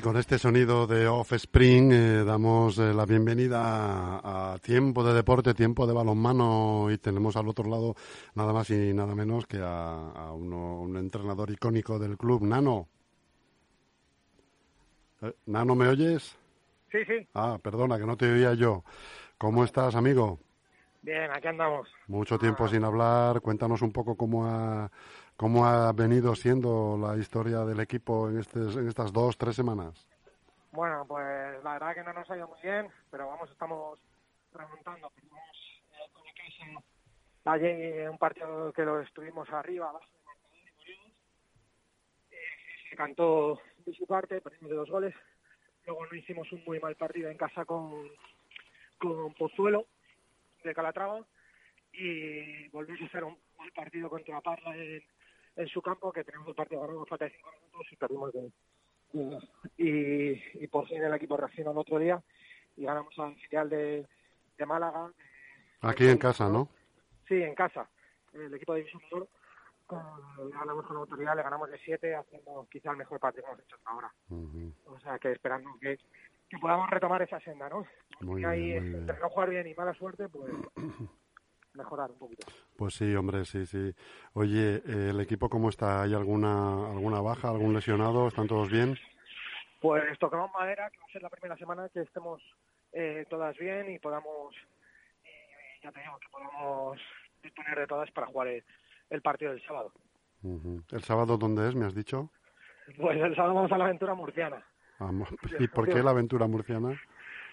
Sí, con este sonido de Offspring eh, damos eh, la bienvenida a, a, Tiempo de Deporte, Tiempo de Balonmano y tenemos al otro lado nada más y nada menos que a, a uno, un entrenador icónico del club, Nano. Eh, Nano, ¿me oyes? Sí, sí. Ah, perdona, que no te oía yo. ¿Cómo estás, amigo? Bien, aquí andamos. Mucho tiempo sin hablar. Cuéntanos un poco cómo ha, cómo ha venido siendo la historia del equipo en, este, en estas dos, tres semanas. Bueno, pues la verdad que no nos ha ido muy bien, pero vamos, estamos remontando. Perdimos eh, ayer un partido que lo estuvimos arriba, abajo eh, se cantó de su parte, perdimos de dos goles. Luego no hicimos un muy mal partido en casa con, con Pozuelo de Calatrava y volvimos a hacer un mal partido contra Parla en, en su campo, que tenemos el partido ganado falta de cinco minutos y perdimos de, de, y, y por fin el equipo reaccionó el otro día y ganamos al filial de, de Málaga. Aquí en casa, ¿no? Sí, en casa. El equipo de División le ganamos con autoridad, le ganamos de siete, haciendo quizá el mejor partido que hemos hecho hasta ahora. Uh -huh. O sea, que esperando que, que podamos retomar esa senda, ¿no? Muy y ahí, bien, muy bien. entre no jugar bien y mala suerte, pues mejorar un poquito. Pues sí, hombre, sí, sí. Oye, eh, ¿el equipo cómo está? ¿Hay alguna alguna baja, algún lesionado? ¿Están todos bien? Pues tocamos madera, que va a ser la primera semana que estemos eh, todas bien y podamos, eh, ya te digo, que podamos disponer de todas para jugar el, el partido del sábado. Uh -huh. ¿El sábado dónde es, me has dicho? Pues el sábado vamos a la aventura murciana. Ah, ¿Y por qué la aventura murciana?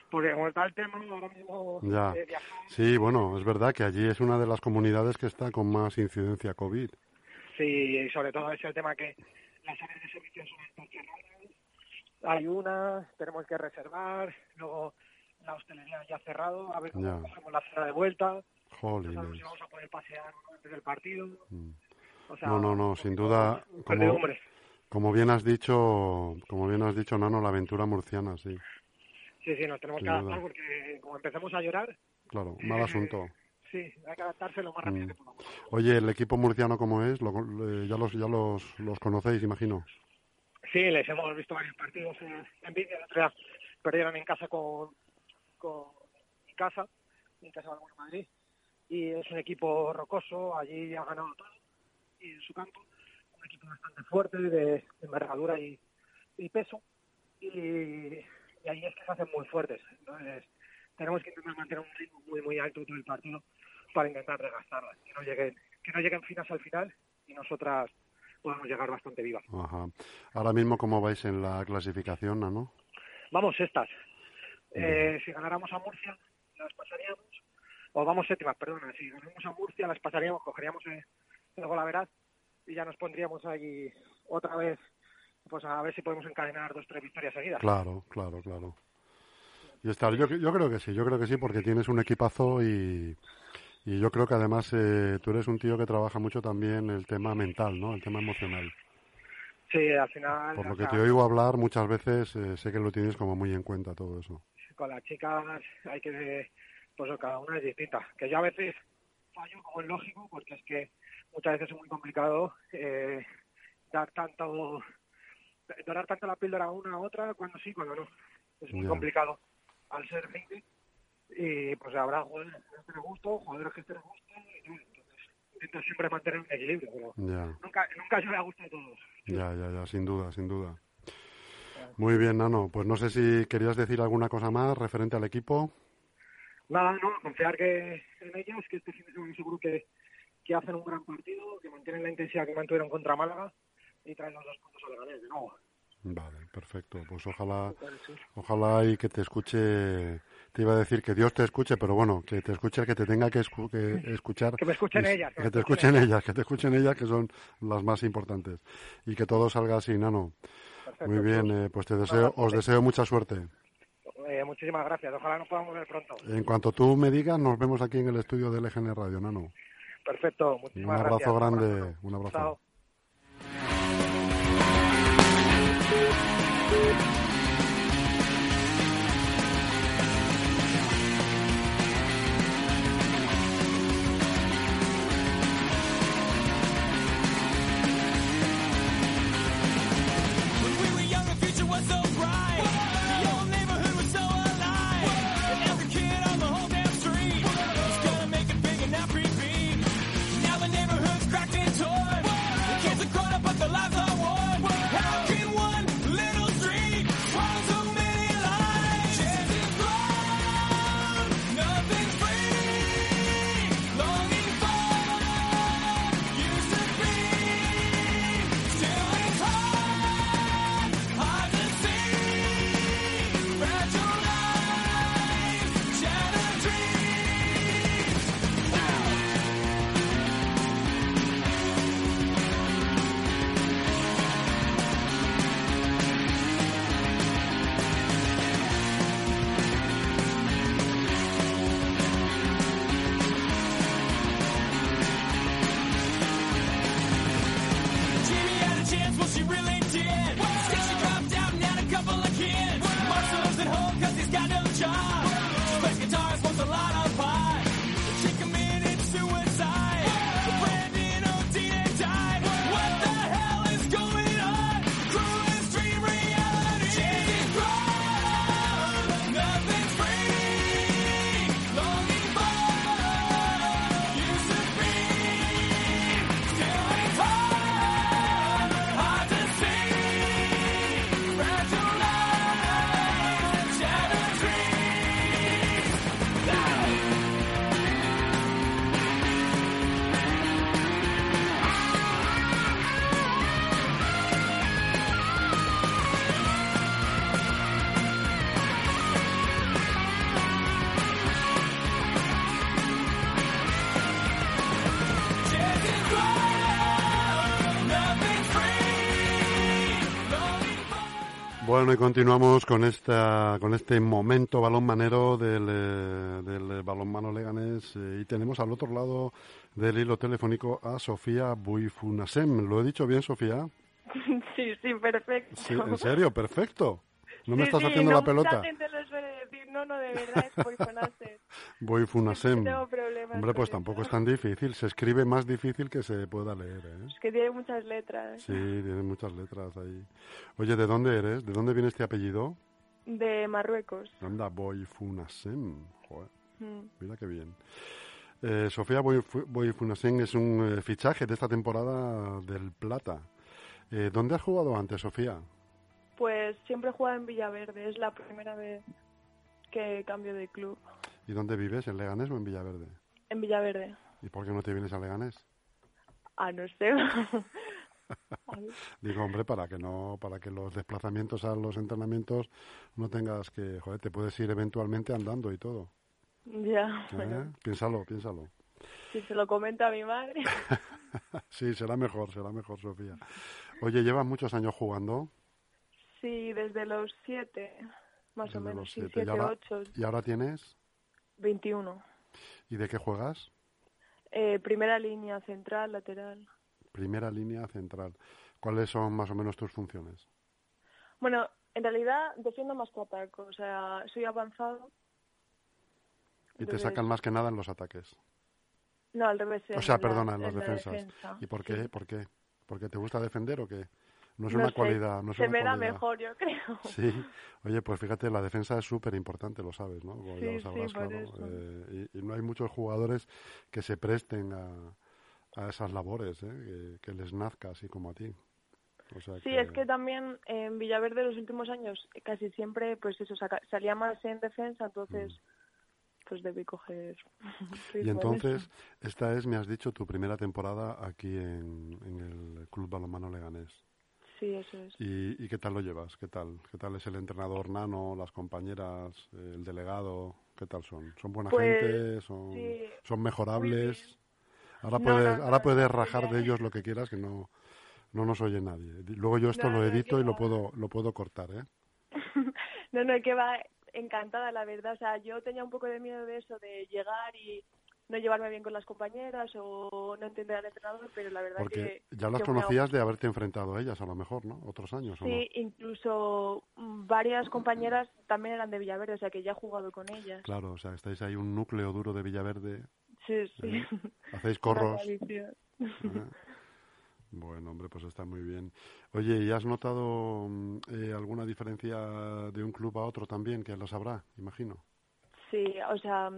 Porque como está el tema, ahora mismo... Ya. Eh, sí, bueno, es verdad que allí es una de las comunidades que está con más incidencia COVID. Sí, y sobre todo es el tema que las áreas de servicio son cerradas, hay una, tenemos que reservar, luego la hostelería ya ha cerrado, a ver cómo cogemos la cena de vuelta, no Jolines. sabemos si vamos a poder pasear no antes del partido. Mm. O sea, No, no, no, sin duda, como, como bien has dicho, como bien has dicho, Nano, la aventura murciana, sí, Sí, sí, nos tenemos que adaptar porque como empecemos a llorar, claro, mal asunto. sí, hay que adaptarse lo más rápido Mm. que podamos. Oye, ¿el equipo murciano cómo es? Lo- eh, ya los, ya los, los conocéis, imagino. Sí, les hemos visto varios partidos en, en vídeo. Perdieron en casa con, con mi casa, en casa de Madrid. Y es un equipo rocoso, allí ha ganado todo. Y en su campo, un equipo bastante fuerte, de, de envergadura y, y peso. Y, y ahí es que se hacen muy fuertes. Entonces, tenemos que intentar mantener un ritmo muy, muy alto todo el partido para intentar desgastarlas. Que no lleguen, que no lleguen finas al final y nosotras podamos llegar bastante vivas. Ajá. Ahora mismo, ¿cómo vais en la clasificación, Nano? Vamos sextas. Eh, si ganáramos a Murcia, las pasaríamos. O vamos séptimas, perdona. Si ganamos a Murcia, las pasaríamos, cogeríamos el, el golaveraz y ya nos pondríamos ahí otra vez, pues a ver si podemos encadenar dos, tres victorias seguidas. Claro, claro, claro. Y estar, yo, yo creo que sí, yo creo que sí, porque tienes un equipazo y, y yo creo que además eh, tú eres un tío que trabaja mucho también el tema mental, ¿no? El tema emocional. Sí, al final. Por lo que te oigo hablar muchas veces, eh, sé que lo tienes como muy en cuenta todo eso. con las chicas hay que, pues cada una es distinta. Que yo a veces fallo como es lógico, porque es que muchas veces es muy complicado eh, dar tanto, dorar tanto la píldora a una a otra, cuando sí, cuando no. Es muy complicado al ser 20 y pues habrá jugadores que les gusto, jugadores que gusten, y no, entonces intento siempre mantener un equilibrio, pero Ya, nunca, nunca yo le gusto a todos. ya, ya, ya, sin duda, sin duda. Muy bien, Nano. Pues no sé si querías decir alguna cosa más referente al equipo. Nada, no, confiar que en ellos, que este fin de semana seguro que, que hacen un gran partido, que mantienen la intensidad que mantuvieron contra Málaga y traen los dos puntos a Leganés de nuevo. Vale, perfecto. Pues ojalá, ojalá y que te escuche. Te iba a decir que Dios te escuche, pero bueno, que te escuche el que te tenga que, escu- que escuchar. Que me escuchen y- ellas, Que, te escuchen ellas, que te escuchen ellas, que son las más importantes. Y que todo salga así, Nano. Perfecto, Muy bien, pues, eh, pues te deseo, os deseo mucha suerte. eh, muchísimas gracias. Ojalá nos podamos ver pronto. En cuanto tú me digas, nos vemos aquí en el estudio de LGN Radio, Nano. Perfecto, Un muchísimas abrazo gracias. grande, un abrazo. Chao. Thank you. Bueno, y continuamos con esta, con este momento balón manero del, eh, del balonmano leganés eh, y tenemos al otro lado del hilo telefónico a Sofía Buifunasem. ¿Lo he dicho bien, Sofía? Sí, sí, perfecto. Sí, ¿En serio? Perfecto. No me Sí, estás sí, haciendo no, la pelota gente lo suele decir, no, no, de verdad es Boifunasem. Buifunasem. Tengo problemas Hombre, pues tampoco es tan difícil. Se escribe más difícil que se pueda leer, ¿eh? Es que tiene muchas letras. Sí, tiene muchas letras ahí. Oye, ¿de dónde eres? ¿De dónde viene este apellido? De Marruecos. Anda, Boifunasem. Joder. Mm. Mira qué bien. Eh, Sofía Boifu- Boifunasen es un eh, fichaje de esta temporada del Plata. Eh, ¿Dónde has jugado antes, Sofía? Pues siempre he jugado en Villaverde, es la primera vez que cambio de club. ¿Y dónde vives? ¿En Leganés o en Villaverde? En Villaverde. ¿Y por qué no te vienes a Leganés? Ah, no sé. Digo, hombre, para que no, para que los desplazamientos a los entrenamientos no tengas que, joder, te puedes ir eventualmente andando y todo. ya, ¿eh? bueno, Piénsalo, piénsalo. si se lo comenta a mi madre. sí, será mejor, será mejor, Sofía. Oye, ¿llevas muchos años jugando? Sí, desde los siete, más Desde o menos, sí, siete. siete, ¿Y ahora, ocho, ¿Y ahora tienes? 21. ¿Y de qué juegas? Eh, primera línea, central, lateral. Primera línea central. ¿Cuáles son más o menos tus funciones? Bueno, en realidad defiendo más que ataco, o sea, soy avanzado. Y te sacan más que nada en los ataques. No, al revés. O sea, en la- perdona, en las la defensas. defensa, ¿Y por sí. qué? ¿Por qué? ¿Porque te gusta defender o qué? No es No una sé, cualidad, no es Se una me da mejor, yo creo. Sí, oye, pues fíjate, la defensa es súper importante, lo sabes, ¿no? Como ya Sí, lo sí, sabrás, claro. eso. Eh, y, y no hay muchos jugadores que se presten a, a esas labores, ¿eh? que, que les nazca así como a ti. O sea Sí, es que también en Villaverde los últimos años casi siempre, pues eso, saca- salía más en defensa, entonces pues debí coger Y entonces, esta es, me has dicho, tu primera temporada aquí en, en el Club Balonmano Leganés. Sí, eso es. ¿Y, ¿Y qué tal lo llevas? ¿Qué tal? ¿Qué tal es el entrenador Nano, las compañeras, eh, el delegado? ¿Qué tal son? ¿Son buena Pues, gente? ¿Son, sí, son mejorables? Ahora No, puedes, no, ahora puedes rajar de ellos lo que quieras, que no, no nos oye nadie. Luego yo esto No, lo edito y lo puedo, lo puedo cortar, ¿eh? no, no, que va encantada, la verdad. O sea, yo tenía un poco de miedo de eso, de llegar y no llevarme bien con las compañeras o no entender al entrenador, pero la verdad Porque que... ya las conocías de haberte enfrentado a ellas, a lo mejor, ¿no? Otros años, ¿o no? Sí, incluso varias compañeras también eran de Villaverde, o sea que ya he jugado con ellas. Claro, o sea, estáis ahí un núcleo duro de Villaverde, Sí, sí. hacéis Una corros. Ajá. Bueno, hombre, pues está muy bien. Oye, ¿y has notado mm, eh, alguna diferencia de un club a otro también? Que lo sabrá, imagino. Sí, o sea,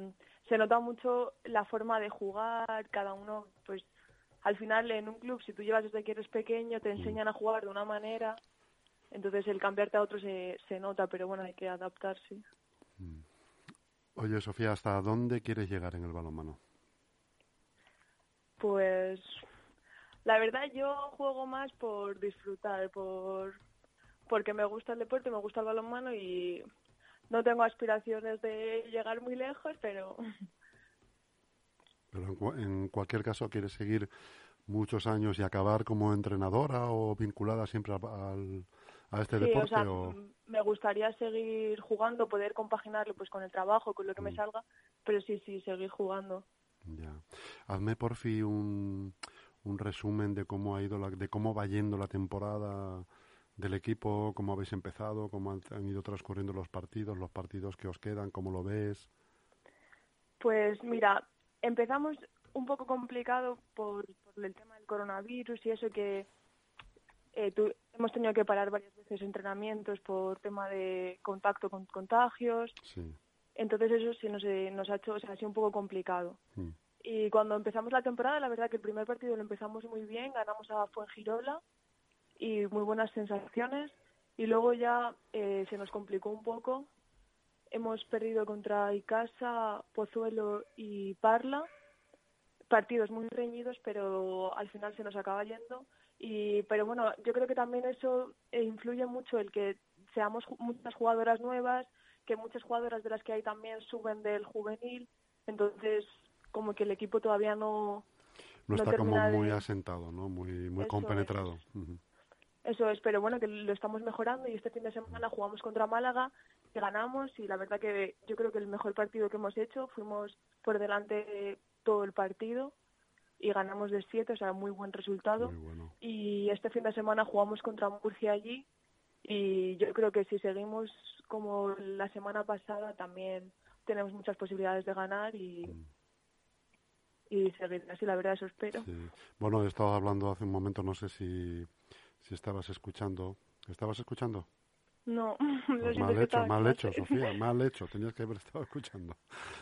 se nota mucho la forma de jugar, cada uno, pues al final en un club, si tú llevas desde que eres pequeño, te enseñan a jugar de una manera, entonces el cambiarte a otro se, se nota, pero bueno, hay que adaptarse. Oye, Sofía, ¿hasta dónde quieres llegar en el balonmano? Pues la verdad yo juego más por disfrutar, por porque me gusta el deporte, me gusta el balonmano y no tengo aspiraciones de llegar muy lejos, pero Pero en, en cualquier caso, ¿quieres seguir muchos años y acabar como entrenadora o vinculada siempre a, al- a este sí, deporte? o sea, o- m- me gustaría seguir jugando, poder compaginarlo pues con el trabajo, con lo que me Mm. salga, pero sí, sí, seguir jugando. Ya. Hazme por fin un, un resumen de cómo ha ido la, de cómo va yendo la temporada del equipo, cómo habéis empezado, cómo han, han ido transcurriendo los partidos, los partidos que os quedan, cómo lo ves. Pues mira, empezamos un poco complicado por, por el tema del coronavirus y eso que eh, tu- hemos tenido que parar varias veces entrenamientos por tema de contacto con contagios. Sí. Entonces eso sí nos, eh, nos ha hecho, o sea, ha sido un poco complicado. Mm. Y cuando empezamos la temporada, la verdad que el primer partido lo empezamos muy bien, ganamos a Fuengirola y muy buenas sensaciones. Y luego ya eh, se nos complicó un poco. Hemos perdido contra Icasa, Pozuelo y Parla. Partidos muy reñidos, pero al final se nos acaba yendo. Y, pero bueno, yo creo que también eso eh, influye mucho el que seamos muchas jugadoras nuevas, que muchas jugadoras de las que hay también suben del juvenil. Entonces, como que el equipo todavía no, No, No está como muy de- asentado, ¿no? Muy, muy Eso compenetrado. Eso es, pero bueno, que lo estamos mejorando y este fin de semana jugamos contra Málaga, que ganamos y la verdad que yo creo que el mejor partido que hemos hecho, fuimos por delante todo el partido y ganamos de siete, o sea, muy buen resultado. Y este fin de semana jugamos contra Murcia allí y yo creo que si seguimos como la semana pasada también tenemos muchas posibilidades de ganar y, mm. y seguir así, la verdad, eso espero. Bueno, he estado hablando hace un momento, no sé si si estabas escuchando. ¿Estabas escuchando? No, pues mal hecho, mal hecho, Sofía, mal hecho. Tenías que haber estado escuchando.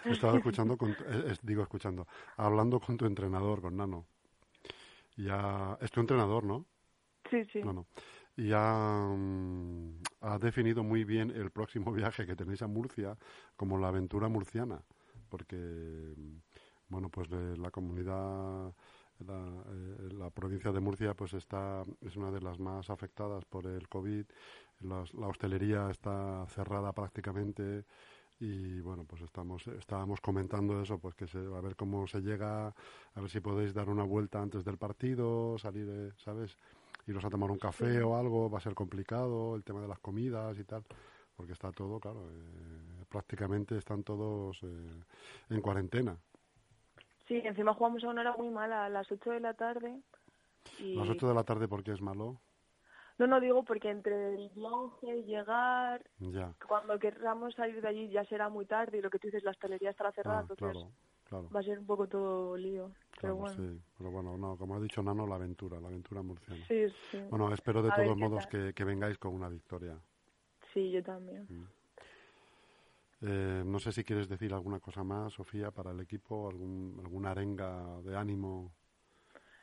Estaba escuchando, con, eh, digo escuchando, hablando con tu entrenador, con Nano. Ya, es tu entrenador, ¿no? Sí, sí. Bueno, ya mm, ha definido muy bien el próximo viaje que tenéis a Murcia como la aventura murciana, porque, mm, bueno, pues la comunidad eh, la, provincia de Murcia pues está es una de las más afectadas por el COVID. la hostelería está cerrada prácticamente y bueno pues estamos estábamos comentando eso pues que se, a ver cómo se llega a ver si podéis dar una vuelta antes del partido salir eh, sabes iros a tomar un café o algo va a ser complicado el tema de las comidas y tal porque está todo claro eh, prácticamente están todos en cuarentena Sí, encima jugamos a una hora muy mala, a las 8 de la tarde. Y... ¿Las 8 de la tarde por qué es malo? No, no digo porque entre el viaje, llegar, cuando queramos salir de allí ya será muy tarde y lo que tú dices, la hostelería estará cerrada, ah, entonces va a ser un poco todo lío. pero bueno. Sí, pero bueno, no, como ha dicho Nano, la aventura, la aventura murciana. Sí, sí. Bueno, espero de todos modos que, que, vengáis con una victoria. Sí, yo también. Mm. Eh, no sé si quieres decir alguna cosa más, Sofía, para el equipo, algún, alguna arenga de ánimo,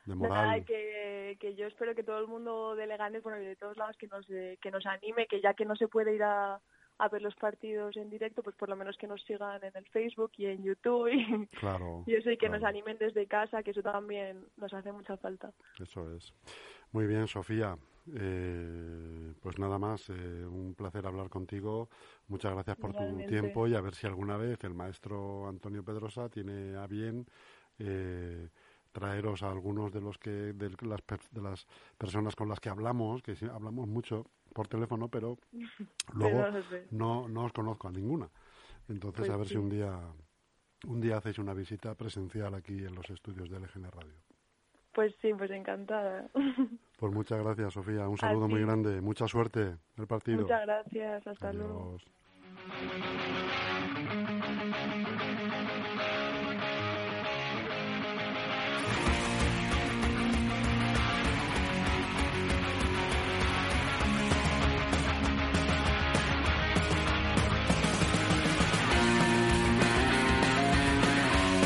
de moral. que, que yo espero que todo el mundo de Leganés, bueno, y de todos lados, que nos, eh, que nos anime, que ya que no se puede ir a, a ver los partidos en directo, pues por lo menos que nos sigan en el Facebook y en YouTube y, claro, y eso y que nos animen desde casa, que eso también nos hace mucha falta. Eso es. Muy bien, Sofía. Eh, pues nada más, eh, un placer hablar contigo. Muchas gracias por tu tiempo y a ver si alguna vez el maestro Antonio Pedrosa tiene a bien eh, traeros a algunos de los que de las, de las personas con las que hablamos, que hablamos mucho por teléfono, pero luego no, no os conozco a ninguna. Entonces pues a ver si un día un día hacéis una visita presencial aquí en los estudios de LGN Radio. Pues sí, pues encantada. Pues muchas gracias, Sofía. Un saludo muy grande. Mucha suerte en el partido. Muchas gracias. Hasta luego.